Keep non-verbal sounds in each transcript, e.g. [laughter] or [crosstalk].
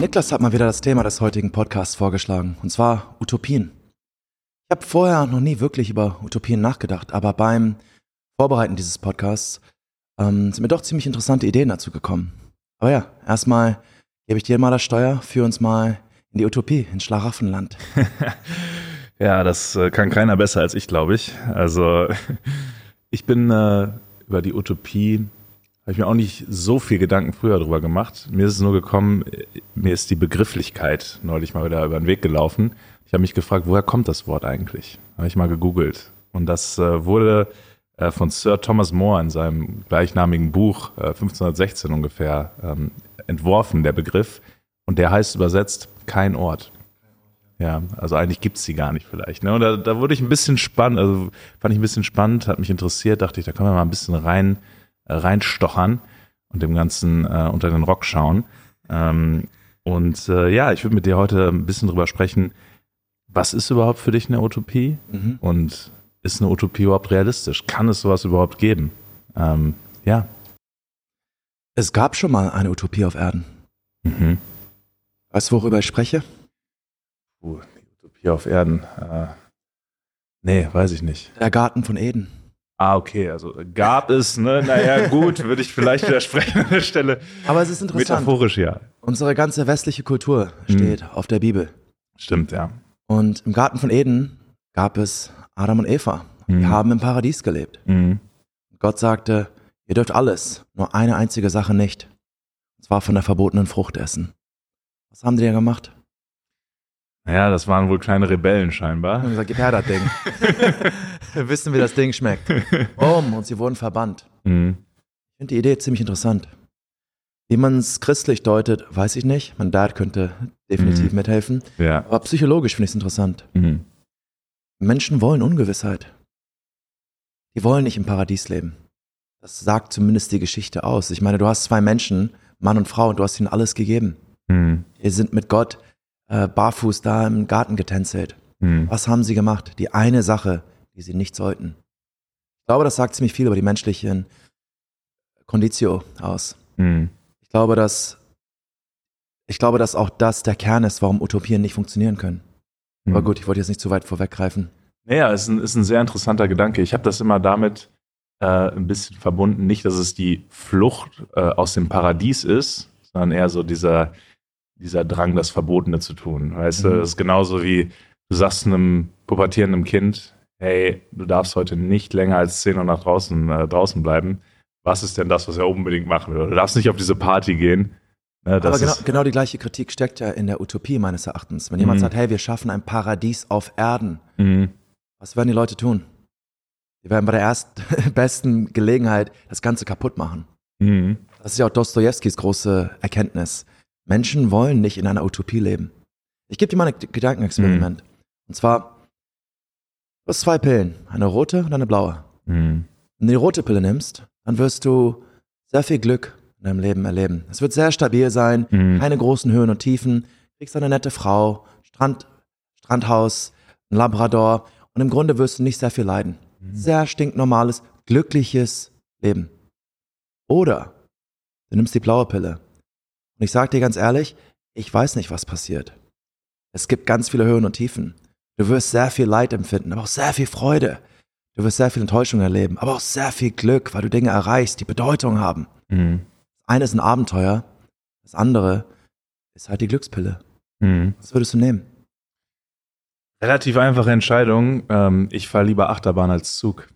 Niklas hat mal wieder das Thema des heutigen Podcasts vorgeschlagen, und zwar Utopien. Ich habe vorher noch nie wirklich über Utopien nachgedacht, aber beim Vorbereiten dieses Podcasts ähm, sind mir doch ziemlich interessante Ideen dazu gekommen. Aber ja, erstmal gebe ich dir mal das Steuer, für uns mal in die Utopie, ins Schlaraffenland. [laughs] ja, das äh, kann keiner besser als ich, glaube ich. Also [laughs] ich bin äh, über die Utopie habe ich mir auch nicht so viel Gedanken früher drüber gemacht. Mir ist es nur gekommen, mir ist die Begrifflichkeit neulich mal wieder über den Weg gelaufen. Ich habe mich gefragt, woher kommt das Wort eigentlich? Habe ich mal gegoogelt. Und das äh, wurde äh, von Sir Thomas More in seinem gleichnamigen Buch äh, 1516 ungefähr ähm, entworfen, der Begriff. Und der heißt übersetzt kein Ort. Ja, also eigentlich gibt's sie gar nicht vielleicht. Ne? Und da, da wurde ich ein bisschen spannend, also fand ich ein bisschen spannend, hat mich interessiert, dachte ich, da können wir mal ein bisschen rein reinstochern und dem Ganzen äh, unter den Rock schauen. Ähm, und äh, ja, ich würde mit dir heute ein bisschen drüber sprechen, was ist überhaupt für dich eine Utopie? Mhm. Und ist eine Utopie überhaupt realistisch? Kann es sowas überhaupt geben? Ähm, ja. Es gab schon mal eine Utopie auf Erden. Mhm. Weißt du, worüber ich spreche? Uh, die Utopie auf Erden. Äh, nee, weiß ich nicht. Der Garten von Eden. Ah, okay, also gab es, ne? Naja, gut, würde ich vielleicht widersprechen an der Stelle. Aber es ist interessant. Metaphorisch, ja. Unsere ganze westliche Kultur steht mhm. auf der Bibel. Stimmt, ja. Und im Garten von Eden gab es Adam und Eva. Mhm. Die haben im Paradies gelebt. Mhm. Gott sagte, ihr dürft alles, nur eine einzige Sache nicht. Und zwar von der verbotenen Frucht essen. Was haben die denn gemacht? Ja, das waren wohl kleine Rebellen scheinbar. Und gesagt, gib her das Ding. Wir [laughs] wissen, wie das Ding schmeckt. Boom, und sie wurden verbannt. Mhm. Ich finde die Idee ziemlich interessant. Wie man es christlich deutet, weiß ich nicht. Mein Dad könnte definitiv mhm. mithelfen. Ja. Aber psychologisch finde ich es interessant. Mhm. Menschen wollen Ungewissheit. Die wollen nicht im Paradies leben. Das sagt zumindest die Geschichte aus. Ich meine, du hast zwei Menschen, Mann und Frau, und du hast ihnen alles gegeben. Mhm. Die sind mit Gott äh, barfuß da im Garten getänzelt. Mhm. Was haben sie gemacht? Die eine Sache, die sie nicht sollten. Ich glaube, das sagt ziemlich viel über die menschlichen Conditio aus. Mhm. Ich glaube, dass ich glaube, dass auch das der Kern ist, warum Utopien nicht funktionieren können. Mhm. Aber gut, ich wollte jetzt nicht zu weit vorweggreifen. Naja, ist ein, ist ein sehr interessanter Gedanke. Ich habe das immer damit äh, ein bisschen verbunden, nicht, dass es die Flucht äh, aus dem Paradies ist, sondern eher so dieser, dieser Drang, das Verbotene zu tun. Weißt mhm. du, das ist genauso wie du sagst einem pubertierenden Kind, hey, du darfst heute nicht länger als 10 Uhr nach draußen, äh, draußen bleiben. Was ist denn das, was er unbedingt machen will? Du darfst nicht auf diese Party gehen. Ne, Aber genau, genau, die gleiche Kritik steckt ja in der Utopie meines Erachtens. Wenn jemand mhm. sagt, hey, wir schaffen ein Paradies auf Erden, mhm. was werden die Leute tun? Die werden bei der ersten [laughs] besten Gelegenheit das Ganze kaputt machen. Mhm. Das ist ja auch Dostojewskis große Erkenntnis. Menschen wollen nicht in einer Utopie leben. Ich gebe dir mal ein Gedankenexperiment. Mhm. Und zwar, du hast zwei Pillen, eine rote und eine blaue. Mhm. Wenn du die rote Pille nimmst, dann wirst du sehr viel Glück in deinem Leben erleben. Es wird sehr stabil sein, mhm. keine großen Höhen und Tiefen, kriegst eine nette Frau, Strand, Strandhaus, ein Labrador und im Grunde wirst du nicht sehr viel leiden. Mhm. Sehr stinknormales, glückliches Leben. Oder du nimmst die blaue Pille und ich sage dir ganz ehrlich, ich weiß nicht, was passiert. Es gibt ganz viele Höhen und Tiefen. Du wirst sehr viel Leid empfinden, aber auch sehr viel Freude. Du wirst sehr viel Enttäuschung erleben, aber auch sehr viel Glück, weil du Dinge erreichst, die Bedeutung haben. Mhm. Das eine ist ein Abenteuer, das andere ist halt die Glückspille. Mhm. Was würdest du nehmen? Relativ einfache Entscheidung. Ähm, ich fahre lieber Achterbahn als Zug.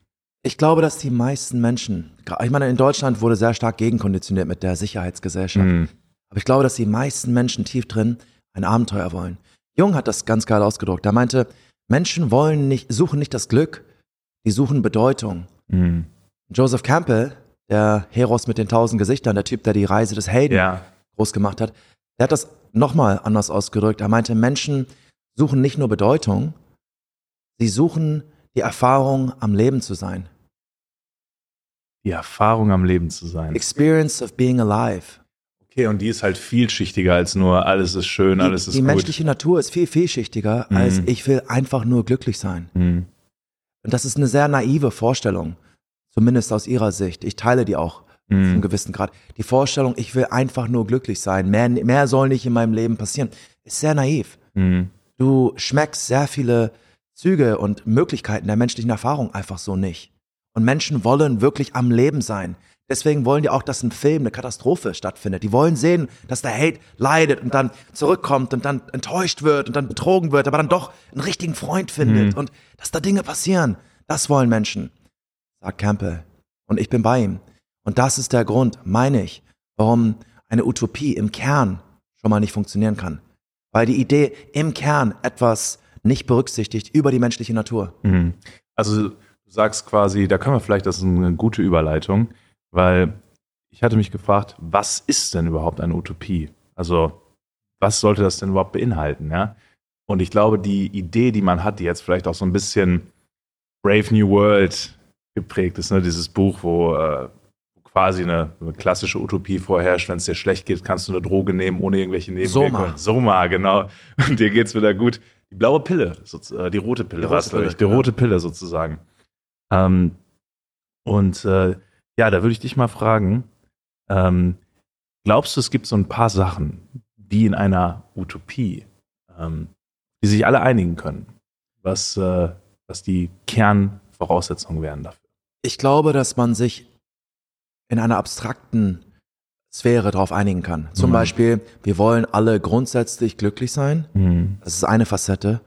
Ich glaube, dass die meisten Menschen, ich meine, in Deutschland wurde sehr stark gegenkonditioniert mit der Sicherheitsgesellschaft. Mhm. Aber ich glaube, dass die meisten Menschen tief drin ein Abenteuer wollen. Jung hat das ganz geil ausgedruckt. Er meinte, Menschen wollen nicht, suchen nicht das Glück, die suchen Bedeutung. Mhm. Joseph Campbell, der Heros mit den tausend Gesichtern, der Typ, der die Reise des Helden ja. groß gemacht hat, der hat das nochmal anders ausgedrückt. Er meinte, Menschen suchen nicht nur Bedeutung, sie suchen die Erfahrung, am Leben zu sein. Die Erfahrung, am Leben zu sein. Experience of being alive. Okay, und die ist halt vielschichtiger als nur alles ist schön, die, alles ist die gut. Die menschliche Natur ist viel vielschichtiger mhm. als ich will einfach nur glücklich sein. Mhm. Und das ist eine sehr naive Vorstellung, zumindest aus ihrer Sicht. Ich teile die auch mhm. zu einem gewissen Grad. Die Vorstellung, ich will einfach nur glücklich sein, mehr, mehr soll nicht in meinem Leben passieren, ist sehr naiv. Mhm. Du schmeckst sehr viele Züge und Möglichkeiten der menschlichen Erfahrung einfach so nicht. Und Menschen wollen wirklich am Leben sein. Deswegen wollen die auch, dass ein Film, eine Katastrophe stattfindet. Die wollen sehen, dass der Hate leidet und dann zurückkommt und dann enttäuscht wird und dann betrogen wird, aber dann doch einen richtigen Freund findet mhm. und dass da Dinge passieren. Das wollen Menschen, sagt Campbell. Und ich bin bei ihm. Und das ist der Grund, meine ich, warum eine Utopie im Kern schon mal nicht funktionieren kann. Weil die Idee im Kern etwas nicht berücksichtigt über die menschliche Natur. Mhm. Also du sagst quasi, da können wir vielleicht, das ist eine gute Überleitung, weil ich hatte mich gefragt, was ist denn überhaupt eine Utopie? Also, was sollte das denn überhaupt beinhalten? Ja? Und ich glaube, die Idee, die man hat, die jetzt vielleicht auch so ein bisschen Brave New World geprägt ist, ne? dieses Buch, wo äh, quasi eine, eine, klassische Utopie vorherrscht, wenn es dir schlecht geht, kannst du eine Droge nehmen, ohne irgendwelche Nebenwirkungen. Soma. Soma, genau. [laughs] Und dir geht's wieder gut. Die blaue Pille, äh, die rote Pille, die rote Pille, die rote Pille sozusagen. Ähm, und äh, ja, da würde ich dich mal fragen, ähm, glaubst du, es gibt so ein paar Sachen, die in einer Utopie, ähm, die sich alle einigen können, was, äh, was die Kernvoraussetzungen wären dafür? Ich glaube, dass man sich in einer abstrakten Sphäre darauf einigen kann. Zum mhm. Beispiel, wir wollen alle grundsätzlich glücklich sein. Mhm. Das ist eine Facette.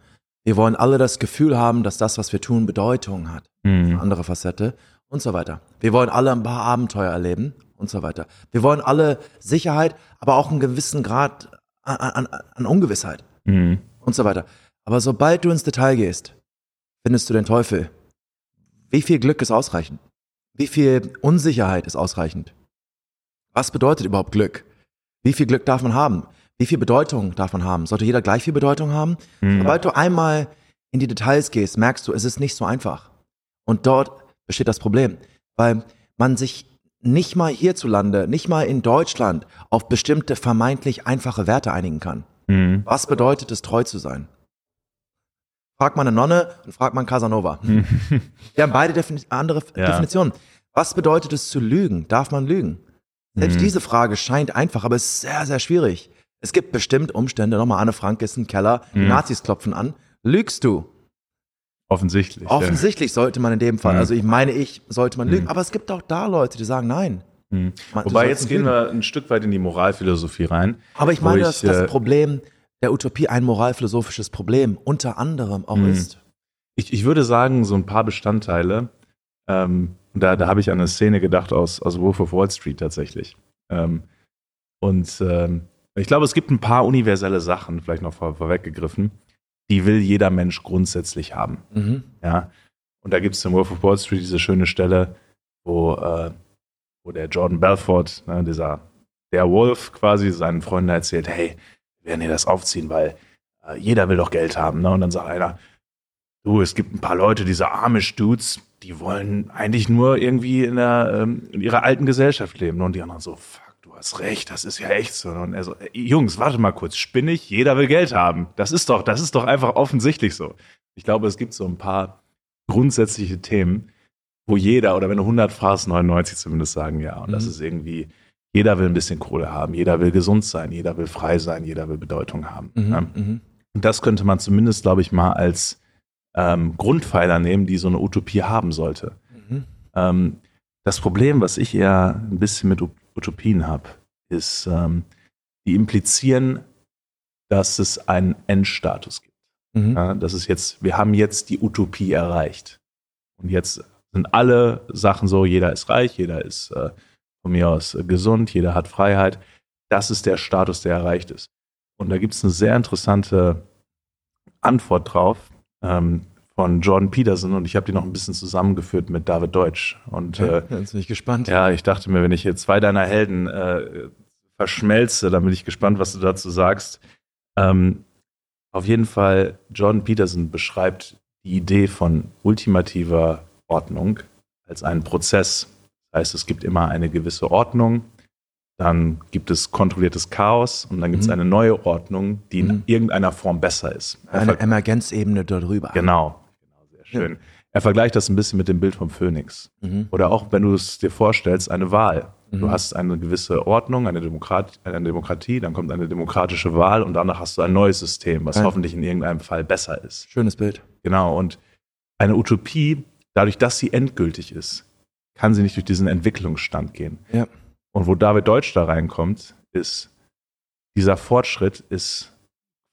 Wir wollen alle das Gefühl haben, dass das, was wir tun, Bedeutung hat. Mhm. Eine andere Facette und so weiter. Wir wollen alle ein paar Abenteuer erleben und so weiter. Wir wollen alle Sicherheit, aber auch einen gewissen Grad an, an, an Ungewissheit mhm. und so weiter. Aber sobald du ins Detail gehst, findest du den Teufel. Wie viel Glück ist ausreichend? Wie viel Unsicherheit ist ausreichend? Was bedeutet überhaupt Glück? Wie viel Glück darf man haben? Wie viel Bedeutung darf man haben? Sollte jeder gleich viel Bedeutung haben? Mhm. Sobald du einmal in die Details gehst, merkst du, es ist nicht so einfach. Und dort besteht das Problem, weil man sich nicht mal hierzulande, nicht mal in Deutschland auf bestimmte vermeintlich einfache Werte einigen kann. Mhm. Was bedeutet es, treu zu sein? Frag mal eine Nonne und frag mal einen Casanova. Mhm. [laughs] Wir haben beide Defin andere ja. Definitionen. Was bedeutet es zu lügen? Darf man lügen? Selbst mhm. diese Frage scheint einfach, aber es ist sehr, sehr schwierig. Es gibt bestimmt Umstände, nochmal Anne Frank ist ein Keller, mhm. Nazis klopfen an. Lügst du? Offensichtlich. Offensichtlich ja. sollte man in dem Fall, mhm. also ich meine ich, sollte man lügen. Mhm. Aber es gibt auch da Leute, die sagen nein. Mhm. Man, Wobei jetzt gehen lügen. wir ein Stück weit in die Moralphilosophie rein. Aber ich meine, dass das äh, Problem der Utopie ein moralphilosophisches Problem unter anderem auch mhm. ist. Ich, ich würde sagen, so ein paar Bestandteile, ähm, da, da habe ich an eine Szene gedacht aus, aus Wolf of Wall Street tatsächlich. Ähm, und ähm, ich glaube, es gibt ein paar universelle Sachen, vielleicht noch vor, vorweggegriffen, die will jeder Mensch grundsätzlich haben. Mhm. Ja. Und da gibt es im Wolf of Wall Street diese schöne Stelle, wo, äh, wo der Jordan Belfort, ne, dieser der Wolf quasi seinen Freunden erzählt, hey, wir werden hier das aufziehen, weil äh, jeder will doch Geld haben. Ne? Und dann sagt einer, du, es gibt ein paar Leute, diese Amish-Dudes, die wollen eigentlich nur irgendwie in, der, ähm, in ihrer alten Gesellschaft leben. Und die anderen so, fuck hast recht, das ist ja echt so. Und er so, Jungs, warte mal kurz, spinnig, jeder will Geld haben. Das ist doch, das ist doch einfach offensichtlich so. Ich glaube, es gibt so ein paar grundsätzliche Themen, wo jeder, oder wenn du 100 fragst, 99 zumindest sagen ja. Und mhm. das ist irgendwie, jeder will ein bisschen Kohle haben, jeder will gesund sein, jeder will frei sein, jeder will Bedeutung haben. Mhm. Ja? Mhm. Und das könnte man zumindest, glaube ich, mal als ähm, Grundpfeiler nehmen, die so eine Utopie haben sollte. Mhm. Ähm, das Problem, was ich eher ein bisschen mit Utopien habe, ist, ähm, die implizieren, dass es einen Endstatus gibt. Mhm. Ja, das ist jetzt, wir haben jetzt die Utopie erreicht. Und jetzt sind alle Sachen so, jeder ist reich, jeder ist äh, von mir aus äh, gesund, jeder hat Freiheit. Das ist der Status, der erreicht ist. Und da gibt es eine sehr interessante Antwort drauf. Ähm, von Jordan Peterson und ich habe die noch ein bisschen zusammengeführt mit David Deutsch. Und ja, äh, jetzt bin ich gespannt. Ja, ich dachte mir, wenn ich jetzt zwei deiner Helden äh, verschmelze, dann bin ich gespannt, was du dazu sagst. Ähm, auf jeden Fall, Jordan Peterson beschreibt die Idee von ultimativer Ordnung als einen Prozess. Das heißt, es gibt immer eine gewisse Ordnung, dann gibt es kontrolliertes Chaos und dann gibt es mhm. eine neue Ordnung, die in mhm. irgendeiner Form besser ist. Eine Emergenzebene darüber. Genau, Schön. Er vergleicht das ein bisschen mit dem Bild vom Phönix. Mhm. Oder auch, wenn du es dir vorstellst, eine Wahl. Mhm. Du hast eine gewisse Ordnung, eine, Demokrat eine Demokratie, dann kommt eine demokratische Wahl und danach hast du ein neues System, was ja. hoffentlich in irgendeinem Fall besser ist. Schönes Bild. Genau. Und eine Utopie, dadurch, dass sie endgültig ist, kann sie nicht durch diesen Entwicklungsstand gehen. Ja. Und wo David Deutsch da reinkommt, ist, dieser Fortschritt ist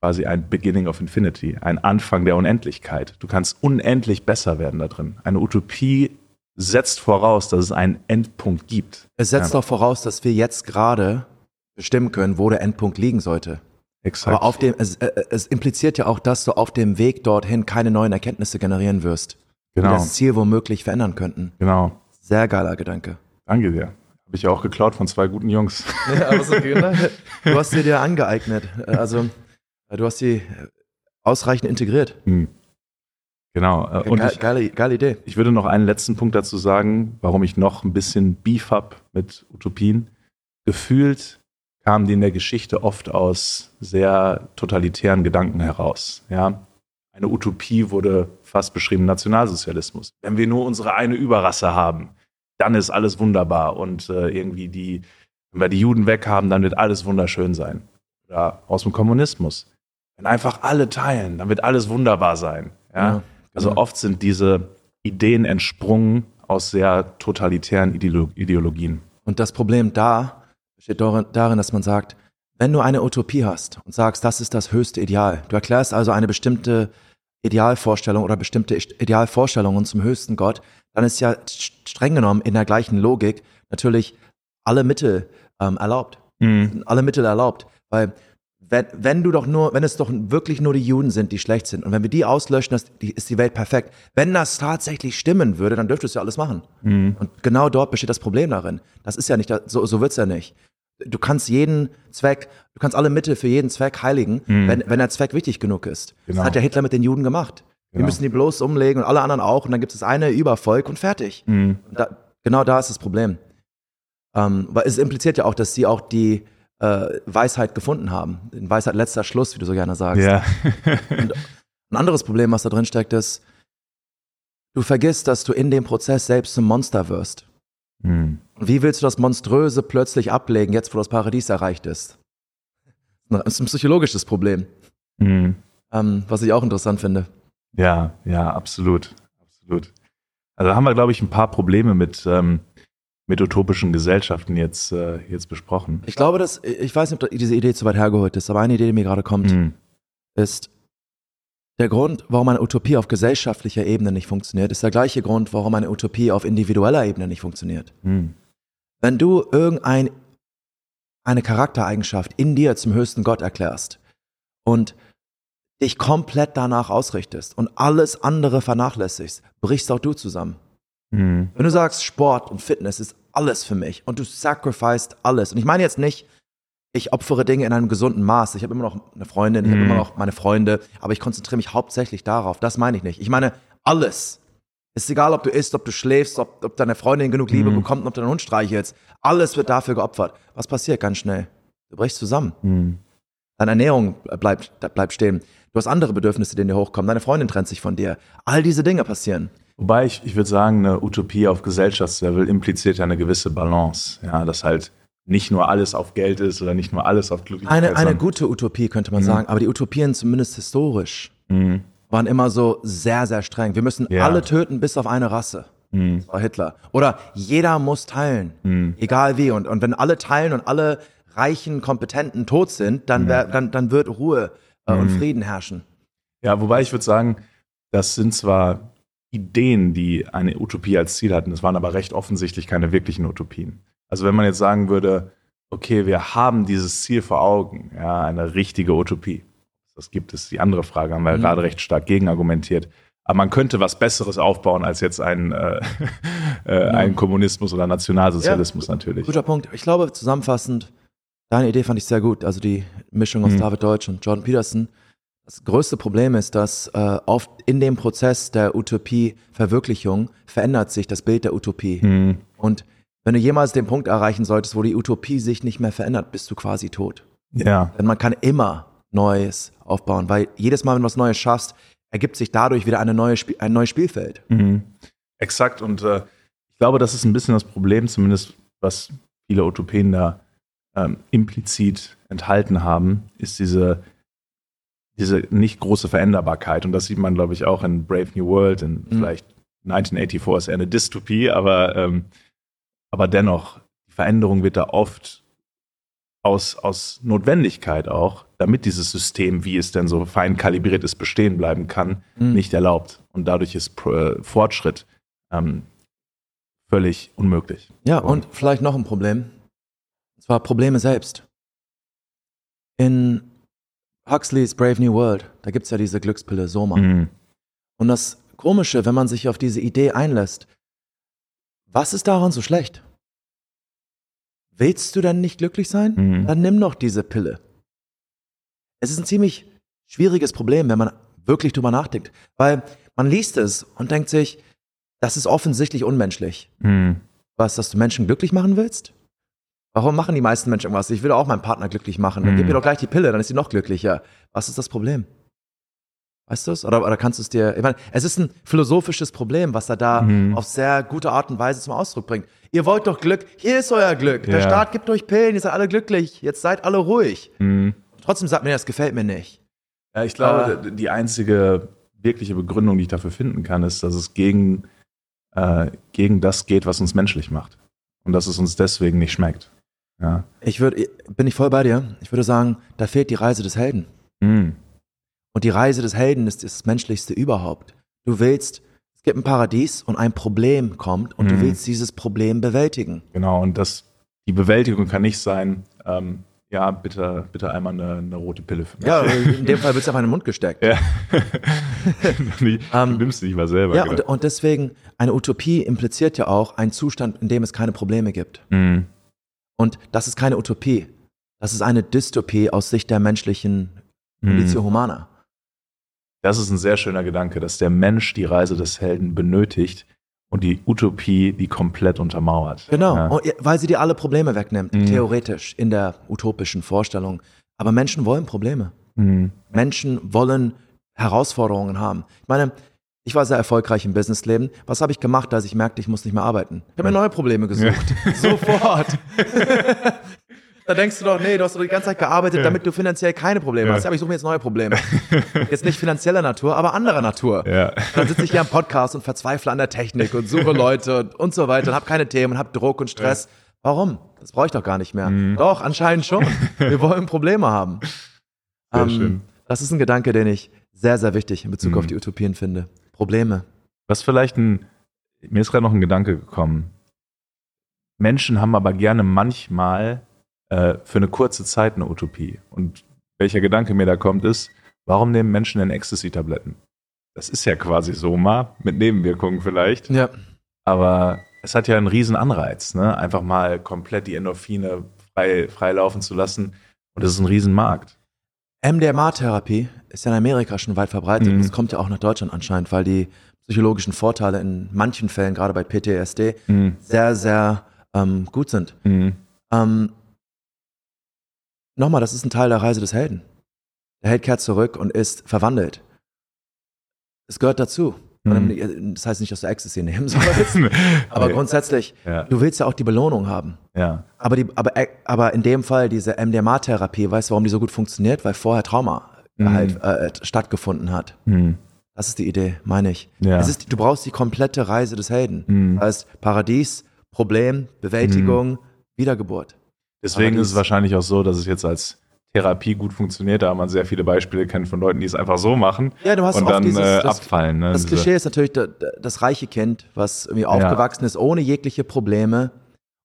quasi ein Beginning of Infinity, ein Anfang der Unendlichkeit. Du kannst unendlich besser werden da drin. Eine Utopie setzt voraus, dass es einen Endpunkt gibt. Es setzt ja. auch voraus, dass wir jetzt gerade bestimmen können, wo der Endpunkt liegen sollte. Exakt. Aber auf dem, es, äh, es impliziert ja auch, dass du auf dem Weg dorthin keine neuen Erkenntnisse generieren wirst. Genau. Die das Ziel womöglich verändern könnten. Genau. Sehr geiler Gedanke. Danke dir. Habe ich auch geklaut von zwei guten Jungs. Ja, aber so, du hast sie dir angeeignet. Also Du hast sie ausreichend integriert. Hm. Genau. Äh, und Ge ich, geile, geile Idee. Ich würde noch einen letzten Punkt dazu sagen, warum ich noch ein bisschen Beef habe mit Utopien. Gefühlt kamen die in der Geschichte oft aus sehr totalitären Gedanken heraus. Ja? Eine Utopie wurde fast beschrieben, Nationalsozialismus. Wenn wir nur unsere eine Überrasse haben, dann ist alles wunderbar. Und äh, irgendwie die, wenn wir die Juden weghaben, dann wird alles wunderschön sein. Oder aus dem Kommunismus. Wenn einfach alle teilen, dann wird alles wunderbar sein. Ja? ja also ja. oft sind diese Ideen entsprungen aus sehr totalitären Ideologien. Und das Problem da besteht darin, dass man sagt, wenn du eine Utopie hast und sagst, das ist das höchste Ideal, du erklärst also eine bestimmte Idealvorstellung oder bestimmte Idealvorstellungen zum höchsten Gott, dann ist ja streng genommen in der gleichen Logik natürlich alle Mittel ähm, erlaubt. Mhm. Alle Mittel erlaubt. Weil wenn, wenn du doch nur, wenn es doch wirklich nur die Juden sind, die schlecht sind, und wenn wir die auslöschen, ist die Welt perfekt. Wenn das tatsächlich stimmen würde, dann dürftest du ja alles machen. Mhm. Und genau dort besteht das Problem darin. Das ist ja nicht, so, so wird's ja nicht. Du kannst jeden Zweck, du kannst alle Mittel für jeden Zweck heiligen, mhm. wenn, wenn der Zweck wichtig genug ist. Genau. Das hat ja Hitler mit den Juden gemacht. Genau. Wir müssen die bloß umlegen und alle anderen auch, und dann gibt es das eine Übervolk und fertig. Mhm. Und da, genau da ist das Problem. Ähm, weil es impliziert ja auch, dass sie auch die, äh, Weisheit gefunden haben. In Weisheit letzter Schluss, wie du so gerne sagst. Ja. [laughs] ein anderes Problem, was da drin steckt, ist, du vergisst, dass du in dem Prozess selbst zum Monster wirst. Hm. Und wie willst du das Monströse plötzlich ablegen, jetzt wo das Paradies erreicht ist? Das ist ein psychologisches Problem. Hm. Ähm, was ich auch interessant finde. Ja, ja, absolut. Absolut. Also da haben wir, glaube ich, ein paar Probleme mit, ähm, mit utopischen Gesellschaften jetzt, äh, jetzt besprochen. Ich glaube, dass, ich weiß nicht, ob diese Idee zu weit hergeholt ist, aber eine Idee, die mir gerade kommt, mhm. ist, der Grund, warum eine Utopie auf gesellschaftlicher Ebene nicht funktioniert, ist der gleiche Grund, warum eine Utopie auf individueller Ebene nicht funktioniert. Mhm. Wenn du irgendeine Charaktereigenschaft in dir zum höchsten Gott erklärst und dich komplett danach ausrichtest und alles andere vernachlässigst, brichst auch du zusammen. Mhm. Wenn du sagst, Sport und Fitness ist alles für mich und du sacrificed alles. Und ich meine jetzt nicht, ich opfere Dinge in einem gesunden Maß. Ich habe immer noch eine Freundin, ich mhm. habe immer noch meine Freunde, aber ich konzentriere mich hauptsächlich darauf. Das meine ich nicht. Ich meine alles. Ist egal, ob du isst, ob du schläfst, ob, ob deine Freundin genug Liebe mhm. bekommt, ob du deinen Hund streichelst. Alles wird dafür geopfert. Was passiert ganz schnell? Du brichst zusammen. Mhm. Deine Ernährung bleibt, bleibt stehen. Du hast andere Bedürfnisse, die dir hochkommen. Deine Freundin trennt sich von dir. All diese Dinge passieren. Wobei ich, ich würde sagen, eine Utopie auf Gesellschaftslevel impliziert ja eine gewisse Balance. Ja, dass halt nicht nur alles auf Geld ist oder nicht nur alles auf Glücklichkeit. Eine, eine gute Utopie könnte man mhm. sagen, aber die Utopien zumindest historisch mhm. waren immer so sehr, sehr streng. Wir müssen ja. alle töten bis auf eine Rasse. Mhm. Das war Hitler. Oder jeder muss teilen, mhm. egal wie. Und, und wenn alle teilen und alle reichen, kompetenten tot sind, dann, mhm. wär, dann, dann wird Ruhe äh, und mhm. Frieden herrschen. Ja, wobei ich würde sagen, das sind zwar Ideen, die eine Utopie als Ziel hatten. Das waren aber recht offensichtlich keine wirklichen Utopien. Also wenn man jetzt sagen würde, okay, wir haben dieses Ziel vor Augen, ja, eine richtige Utopie. Das gibt es. Die andere Frage haben wir mhm. gerade recht stark gegenargumentiert. Aber man könnte was Besseres aufbauen als jetzt ein, äh, [laughs] äh, ein Kommunismus oder Nationalsozialismus ja, natürlich. Guter Punkt. Ich glaube, zusammenfassend, deine Idee fand ich sehr gut. Also die Mischung aus mhm. David Deutsch und Jordan Peterson. Das größte Problem ist, dass äh, oft in dem Prozess der Utopie-Verwirklichung verändert sich das Bild der Utopie. Mhm. Und wenn du jemals den Punkt erreichen solltest, wo die Utopie sich nicht mehr verändert, bist du quasi tot. Ja. Denn man kann immer Neues aufbauen, weil jedes Mal, wenn du was Neues schaffst, ergibt sich dadurch wieder eine neue Spiel, ein neues Spielfeld. Mhm. Exakt. Und äh, ich glaube, das ist ein bisschen das Problem, zumindest was viele Utopien da ähm, implizit enthalten haben, ist diese, diese nicht große Veränderbarkeit. Und das sieht man, glaube ich, auch in Brave New World, in mhm. vielleicht 1984 ist eher eine Dystopie, aber, ähm, aber dennoch, die Veränderung wird da oft aus, aus Notwendigkeit auch, damit dieses System, wie es denn so fein kalibriert ist, bestehen bleiben kann, mhm. nicht erlaubt. Und dadurch ist äh, Fortschritt ähm, völlig unmöglich. Ja, und, und vielleicht noch ein Problem. Und zwar Probleme selbst. In Huxleys Brave New World, da gibt es ja diese Glückspille Soma. Mhm. Und das Komische, wenn man sich auf diese Idee einlässt, was ist daran so schlecht? Willst du denn nicht glücklich sein? Mhm. Dann nimm doch diese Pille. Es ist ein ziemlich schwieriges Problem, wenn man wirklich drüber nachdenkt, weil man liest es und denkt sich, das ist offensichtlich unmenschlich. Mhm. Was, dass du Menschen glücklich machen willst? Warum machen die meisten Menschen irgendwas? Ich will auch meinen Partner glücklich machen. Dann gib mir doch gleich die Pille, dann ist sie noch glücklicher. Was ist das Problem? Weißt du es? Oder, oder kannst du es dir. Ich meine, es ist ein philosophisches Problem, was er da mhm. auf sehr gute Art und Weise zum Ausdruck bringt. Ihr wollt doch Glück, hier ist euer Glück. Der Staat gibt euch Pillen, ihr seid alle glücklich, jetzt seid alle ruhig. Mhm. Trotzdem sagt mir, das gefällt mir nicht. Ja, ich glaube, äh, die einzige wirkliche Begründung, die ich dafür finden kann, ist, dass es gegen, äh, gegen das geht, was uns menschlich macht. Und dass es uns deswegen nicht schmeckt. Ja. Ich würde, bin ich voll bei dir. Ich würde sagen, da fehlt die Reise des Helden. Mhm. Und die Reise des Helden ist das Menschlichste überhaupt. Du willst, es gibt ein Paradies und ein Problem kommt und mhm. du willst dieses Problem bewältigen. Genau, und das, die Bewältigung kann nicht sein, ähm, ja, bitte, bitte einmal eine, eine, rote Pille für mich. Ja, in dem Fall wird es einfach in den Mund gesteckt. Ja. [laughs] du ähm, nimmst dich mal selber. Ja, und, und, deswegen, eine Utopie impliziert ja auch einen Zustand, in dem es keine Probleme gibt. Mhm. Und das ist keine Utopie. Das ist eine Dystopie aus Sicht der menschlichen Conditio mhm. Humana. Das ist ein sehr schöner Gedanke, dass der Mensch die Reise des Helden benötigt und die Utopie die komplett untermauert. Genau, ja. weil sie dir alle Probleme wegnimmt, mhm. theoretisch in der utopischen Vorstellung. Aber Menschen wollen Probleme. Mhm. Menschen wollen Herausforderungen haben. Ich meine, ich war sehr erfolgreich im Businessleben. Was habe ich gemacht, als ich merkte, ich muss nicht mehr arbeiten? Ich habe mir neue Probleme gesucht. Ja. [laughs] Sofort. [laughs] Da denkst du doch, nee, du hast doch die ganze Zeit gearbeitet, ja. damit du finanziell keine Probleme ja. hast. Ja, aber ich suche mir jetzt neue Probleme. [laughs] jetzt nicht finanzieller Natur, aber anderer Natur. Ja. Dann sitze ich hier am Podcast und verzweifle an der Technik und suche Leute und, und so weiter und habe keine Themen und habe Druck und Stress. Warum? Das brauche ich doch gar nicht mehr. Mhm. Doch, anscheinend schon. Wir wollen Probleme haben. Sehr ähm, schön. Das ist ein Gedanke, den ich sehr, sehr wichtig in Bezug mhm. auf die Utopien finde. Probleme. Was vielleicht ein, mir ist gerade noch ein Gedanke gekommen. Menschen haben aber gerne manchmal äh, für eine kurze Zeit eine Utopie. Und welcher Gedanke mir da kommt, ist, warum nehmen Menschen denn Ecstasy-Tabletten? Das ist ja quasi Soma, mit Nebenwirkungen vielleicht. Ja. Aber es hat ja einen riesen Anreiz, ne? einfach mal komplett die Endorphine frei, frei laufen zu lassen. Und das ist ein Riesenmarkt. MDMA-Therapie ist ja in Amerika schon weit verbreitet. Mhm. Das kommt ja auch nach Deutschland anscheinend, weil die psychologischen Vorteile in manchen Fällen, gerade bei PTSD, mhm. sehr, sehr ähm, gut sind. Mhm. Ähm, Nochmal, das ist ein Teil der Reise des Helden. Der Held kehrt zurück und ist verwandelt. Es gehört dazu. Mhm. Das heißt nicht, dass du Ecstasy nehmen [laughs] sollst. aber grundsätzlich, ja. du willst ja auch die Belohnung haben. Ja. Aber, die, aber, äh, aber in dem Fall, diese MDMA-Therapie, weißt du, warum die so gut funktioniert? Weil vorher Trauma mhm. halt äh, stattgefunden hat. Mhm. Das ist die Idee, meine ich. Ja. Es ist, du brauchst die komplette Reise des Helden. Mhm. Das heißt, Paradies, Problem, Bewältigung, mhm. Wiedergeburt. Deswegen ist es wahrscheinlich auch so, dass es jetzt als Therapie gut funktioniert, da man sehr viele Beispiele kennt von Leuten, die es einfach so machen ja, du hast und dann dieses, äh, das, abfallen. Ne? Das Klischee ist natürlich das, das reiche Kind, was irgendwie aufgewachsen ja. ist ohne jegliche Probleme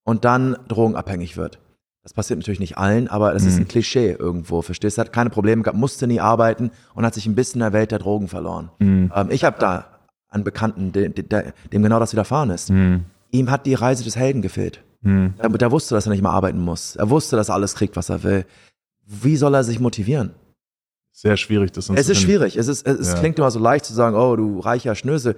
und dann drogenabhängig wird. Das passiert natürlich nicht allen, aber das mhm. ist ein Klischee irgendwo. Verstehst du? Hat keine Probleme gehabt, musste nie arbeiten und hat sich ein bisschen in der Welt der Drogen verloren. Mhm. Ähm, ich habe da einen Bekannten, dem, dem, genau das widerfahren ist. Mhm. Ihm hat die Reise des Helden gefehlt. Mhm. Der, der wusste, dass er nicht mehr arbeiten muss. Er wusste, dass er alles kriegt, was er will. Wie soll er sich motivieren? Sehr schwierig, das Es ist schwierig. Es, ist, es, ja. klingt immer so leicht zu sagen, oh, du reicher Schnösel.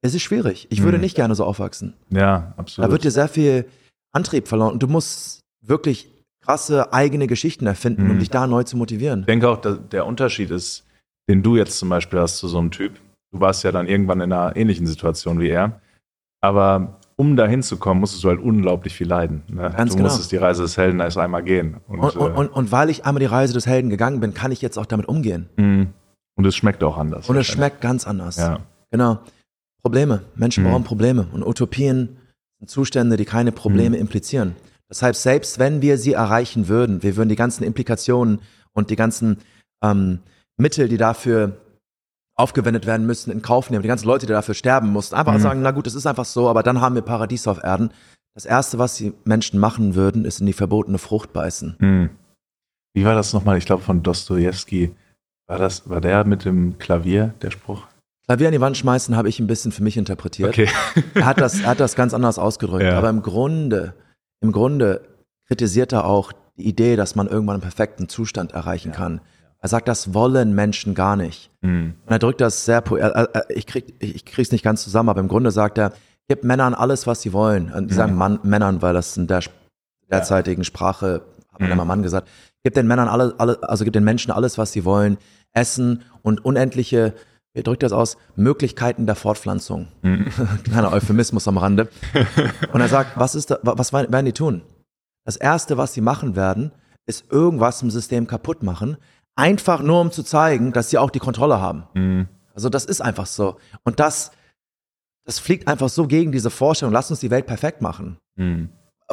Es ist schwierig. Ich würde mhm. nicht gerne so aufwachsen. Ja, absolut. Da wird dir sehr viel Antrieb verloren und du musst wirklich krasse eigene Geschichten erfinden, mhm. um dich da neu zu motivieren. Ich denke auch, der Unterschied ist, den du jetzt zum Beispiel hast zu so einem Typ. Du warst ja dann irgendwann in einer ähnlichen Situation wie er. Aber um da hinzukommen, musstest du halt unglaublich viel leiden. Ne? Ganz du genau. musstest die Reise des Helden erst einmal gehen. Und, Und, und, äh, und, und weil ich einmal die Reise des Helden gegangen bin, kann ich jetzt auch damit umgehen. mh. und es schmeckt auch anders. Und es schmeckt ganz anders. Ja. Genau. Probleme. Menschen Mhm. brauchen Probleme. Und Utopien sind Zustände, die keine Probleme Mhm. implizieren. Deshalb, selbst wenn wir sie erreichen würden, wir würden die ganzen Implikationen und die ganzen ähm, Mittel, die dafür aufgewendet werden müssen, in Kauf nehmen, die ganzen Leute, die dafür sterben mussten, einfach Mhm. sagen, na gut, es ist einfach so, aber dann haben wir Paradies auf Erden. Das Erste, was die Menschen machen würden, ist in die verbotene Frucht beißen. Hm. Wie war das nochmal? Ich glaube von Dostoevsky. War das, war der mit dem Klavier, der Spruch? Klavier an die Wand schmeißen habe ich ein bisschen für mich interpretiert. Okay. Er hat das, er hat das ganz anders ausgedrückt. Ja. Aber im Grunde, im Grunde kritisiert er auch die Idee, dass man irgendwann einen perfekten Zustand erreichen kann. Er sagt, das wollen Menschen gar nicht. Hm. Und er drückt das sehr, ich krieg, ich krieg's nicht ganz zusammen, aber im Grunde sagt er, gib Männern alles, was sie wollen. Und die sagen Mann, Männern, weil das in der derzeitigen Sprache, hat man Mhm. immer Mann gesagt, gib den Männern alle, alle, also gib den Menschen alles, was sie wollen. Essen und unendliche, wie drückt das aus, Möglichkeiten der Fortpflanzung. Mhm. [laughs] Kleiner Euphemismus am Rande. Und er sagt, was ist da, wa- was werden die tun? Das erste, was sie machen werden, ist irgendwas im System kaputt machen, einfach nur um zu zeigen, dass sie auch die Kontrolle haben. Hm. Also das ist einfach so. Und das, das fliegt einfach so gegen diese Vorstellung, lass uns die Welt perfekt machen. Hm.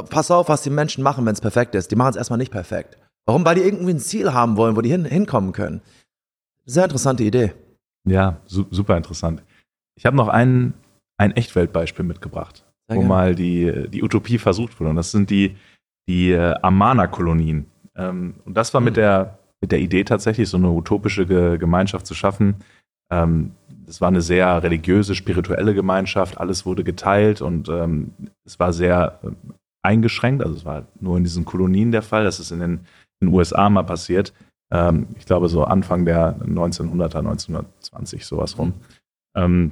Pass auf, was die Menschen machen, wenn es perfekt ist. Die machen es erstmal nicht perfekt. Warum? Weil die irgendwie ein Ziel haben wollen, wo die hin, hinkommen können. Sehr interessante Idee. Ja, su super interessant. Ich habe noch ein, ein Echtweltbeispiel mitgebracht, Sehr wo gerne. mal die, die Utopie versucht wurde. Und das sind die, die äh, Amana-Kolonien. Ähm, und das war mit, Hm. der, mit der Idee tatsächlich, so eine utopische Ge Gemeinschaft zu schaffen. Ähm, das war eine sehr religiöse, spirituelle Gemeinschaft. Alles wurde geteilt und ähm, es war sehr ähm, eingeschränkt. Also es war nur in diesen Kolonien der Fall. Das ist in den, in den USA mal passiert. Ähm, ich glaube, so Anfang der 1900er, 1920, sowas rum. Ähm,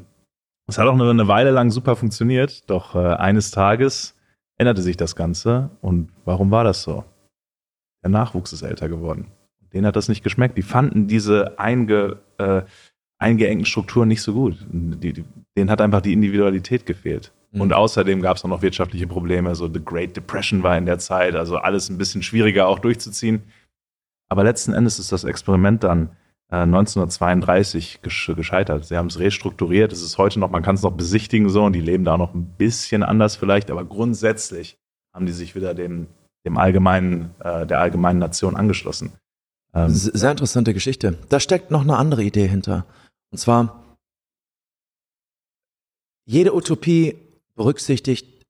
es hat auch eine, eine Weile lang super funktioniert, doch äh, eines Tages änderte sich das Ganze. Und warum war das so? Der Nachwuchs ist älter geworden. Denen hat das nicht geschmeckt. Die fanden diese einge, äh, eingeengten Strukturen nicht so gut. Die, die, denen hat einfach die Individualität gefehlt. Mhm. Und außerdem gab es auch noch wirtschaftliche Probleme. So The Great Depression war in der Zeit, also alles ein bisschen schwieriger auch durchzuziehen. Aber letzten Endes ist das Experiment dann äh, 1932 gesch gescheitert. Sie haben es restrukturiert. Es ist heute noch, man kann es noch besichtigen so und die leben da noch ein bisschen anders vielleicht, aber grundsätzlich haben die sich wieder dem, dem allgemeinen, äh, der allgemeinen Nation angeschlossen. Ähm, Sehr interessante Geschichte. Da steckt noch eine andere Idee hinter. Und zwar, jede Utopie berücksichtigt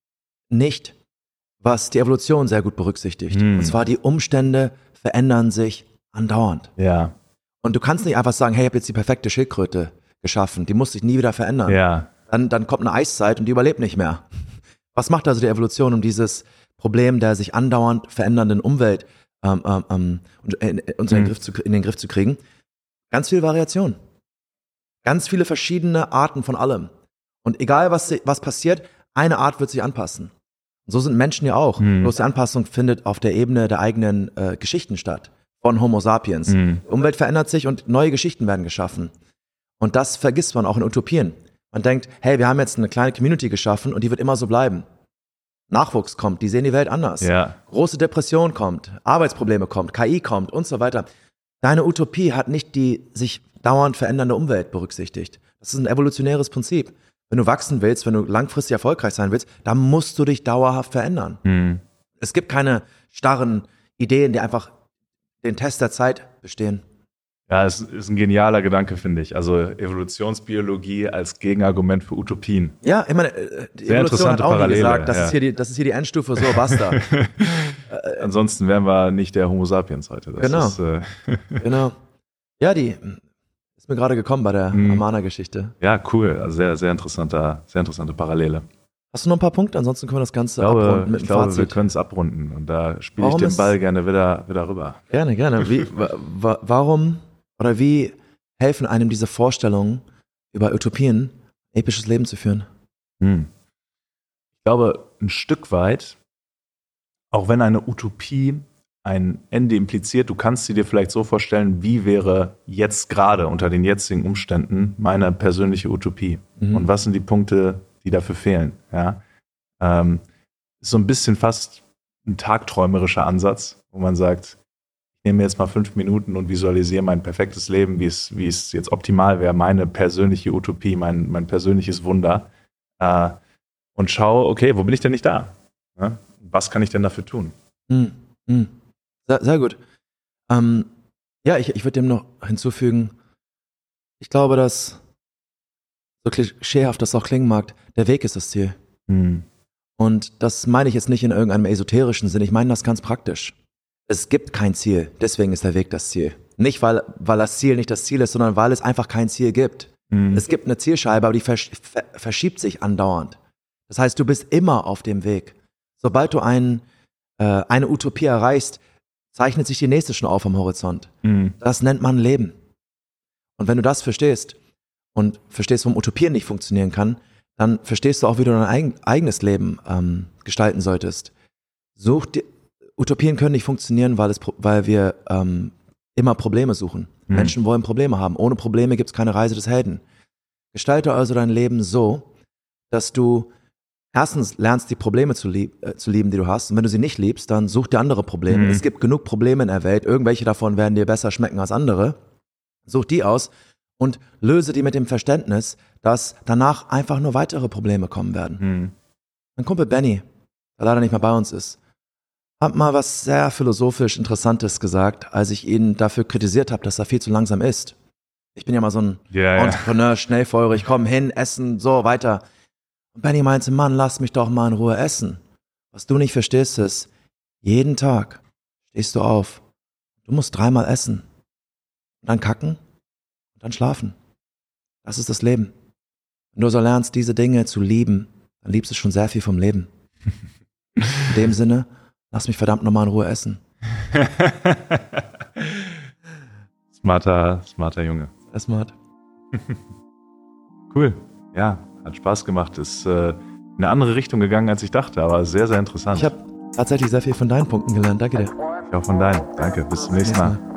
nicht, was die Evolution sehr gut berücksichtigt. Hm. Und zwar, die Umstände verändern sich andauernd. ja, Und du kannst nicht einfach sagen, hey, ich habe jetzt die perfekte Schildkröte geschaffen, die muss sich nie wieder verändern. ja, Dann, dann kommt eine Eiszeit und die überlebt nicht mehr. Was macht also die Evolution, um dieses Problem der sich andauernd verändernden Umwelt ähm, ähm, ähm, und- in, in, den Mhm. Griff zu, in den Griff zu kriegen? Ganz viel Variation. Ganz viele verschiedene Arten von allem. Und egal, was, was passiert, eine Art wird sich anpassen. Und so sind Menschen ja auch. Mhm. Bloß die Anpassung findet auf der Ebene der eigenen äh, Geschichten statt. Von Homo sapiens. Mhm. Die Umwelt verändert sich und neue Geschichten werden geschaffen. Und das vergisst man auch in Utopien. Man denkt, hey, wir haben jetzt eine kleine Community geschaffen und die wird immer so bleiben. Nachwuchs kommt, die sehen die Welt anders. ja, Große Depression kommt, Arbeitsprobleme kommt, KI kommt und so weiter. Deine Utopie hat nicht die sich dauernd verändernde Umwelt berücksichtigt. Das ist ein evolutionäres Prinzip. Wenn du wachsen willst, wenn du langfristig erfolgreich sein willst, dann musst du dich dauerhaft verändern. Mhm. Es gibt keine starren Ideen, die einfach den Test der Zeit bestehen. Ja, es ist ein genialer Gedanke, finde ich. Also Evolutionsbiologie als Gegenargument für Utopien. Ja, ich meine, äh, die Sehr Evolution hat auch Parallele, gesagt, das, ja. ist hier die, das ist hier die Endstufe, so basta. [laughs] Ansonsten wären wir nicht der Homo sapiens heute. Das Genau. Ist, äh, [laughs] genau. Ja, die ist mir gerade gekommen bei der Mhm. Amana-Geschichte. ja, cool. Also sehr, sehr interessanter, sehr interessante Parallele. Hast du noch ein paar Punkte? Ansonsten können wir das Ganze Ich glaube, abrunden mit ich dem glaube wir Fazit. können es abrunden. Und da spiele ich den Ball gerne wieder, wieder rüber. Gerne, gerne. Wie, wa, wa, warum oder wie helfen einem diese Vorstellungen über Utopien, episches Leben zu führen? Hm. Ich glaube, ein Stück weit, auch wenn eine Utopie ein Ende impliziert. Du kannst sie dir vielleicht so vorstellen, wie wäre jetzt gerade unter den jetzigen Umständen meine persönliche Utopie? Mhm. Und was sind die Punkte, die dafür fehlen? Ja, ähm, ist so ein bisschen fast ein tagträumerischer Ansatz, wo man sagt, nehme jetzt mal fünf Minuten und visualisiere mein perfektes Leben, wie es, wie es jetzt optimal wäre, meine persönliche Utopie, mein, mein persönliches Wunder. Äh, und schaue, okay, wo bin ich denn nicht da? Ja? Was kann ich denn dafür tun? Mhm. Mhm. Sehr, sehr gut. Ähm, ja, ich, ich würde dem noch hinzufügen, ich glaube, dass, so klischeehaft das auch klingen mag, der Weg ist das Ziel. Mhm. Und das meine ich jetzt nicht in irgendeinem esoterischen Sinn, ich meine das ganz praktisch. Es gibt kein Ziel, deswegen ist der Weg das Ziel. Nicht, weil, weil das Ziel nicht das Ziel ist, sondern weil es einfach kein Ziel gibt. Mhm. Es gibt eine Zielscheibe, aber die versch verschiebt sich andauernd. Das heißt, du bist immer auf dem Weg. Sobald du ein, äh, eine Utopie erreichst, zeichnet sich die nächste schon auf am Horizont. Mhm. Das nennt man Leben. Und wenn du das verstehst und verstehst, warum Utopien nicht funktionieren kann, dann verstehst du auch, wie du dein eigen, eigenes Leben ähm, gestalten solltest. Such dir, Utopien können nicht funktionieren, weil, es, weil wir ähm, immer Probleme suchen. Mhm. Menschen wollen Probleme haben. Ohne Probleme gibt es keine Reise des Helden. Gestalte also dein Leben so, dass du erstens lernst die Probleme zu, lieb, äh, zu, lieben, die du hast. Und wenn du sie nicht liebst, dann such dir andere Probleme. Mhm. Es gibt genug Probleme in der Welt. Irgendwelche davon werden dir besser schmecken als andere. Such die aus und löse die mit dem Verständnis, dass danach einfach nur weitere Probleme kommen werden. Mhm. Mein Kumpel Benny, der leider nicht mehr bei uns ist, hat mal was sehr philosophisch Interessantes gesagt, als ich ihn dafür kritisiert habe, dass er viel zu langsam ist. Ich bin ja mal so ein yeah, Entrepreneur, yeah. schnellfeurig, komm hin, essen, so weiter. Und Benny meinte, Mann, lass mich doch mal in Ruhe essen. Was du nicht verstehst ist, jeden Tag stehst du auf. Du musst dreimal essen. Und dann kacken und dann schlafen. Das ist das Leben. Wenn du so lernst, diese Dinge zu lieben, dann liebst du schon sehr viel vom Leben. [laughs] In dem Sinne, lass mich verdammt nochmal in Ruhe essen. [laughs] smarter, smarter Junge. Sehr smart. [laughs] cool. Ja, hat Spaß gemacht. Ist äh, in eine andere Richtung gegangen, als ich dachte, aber sehr, sehr interessant. Ich habe tatsächlich sehr viel von deinen Punkten gelernt. Danke dir. Ich auch von deinen. Danke. Bis zum nächsten Mal.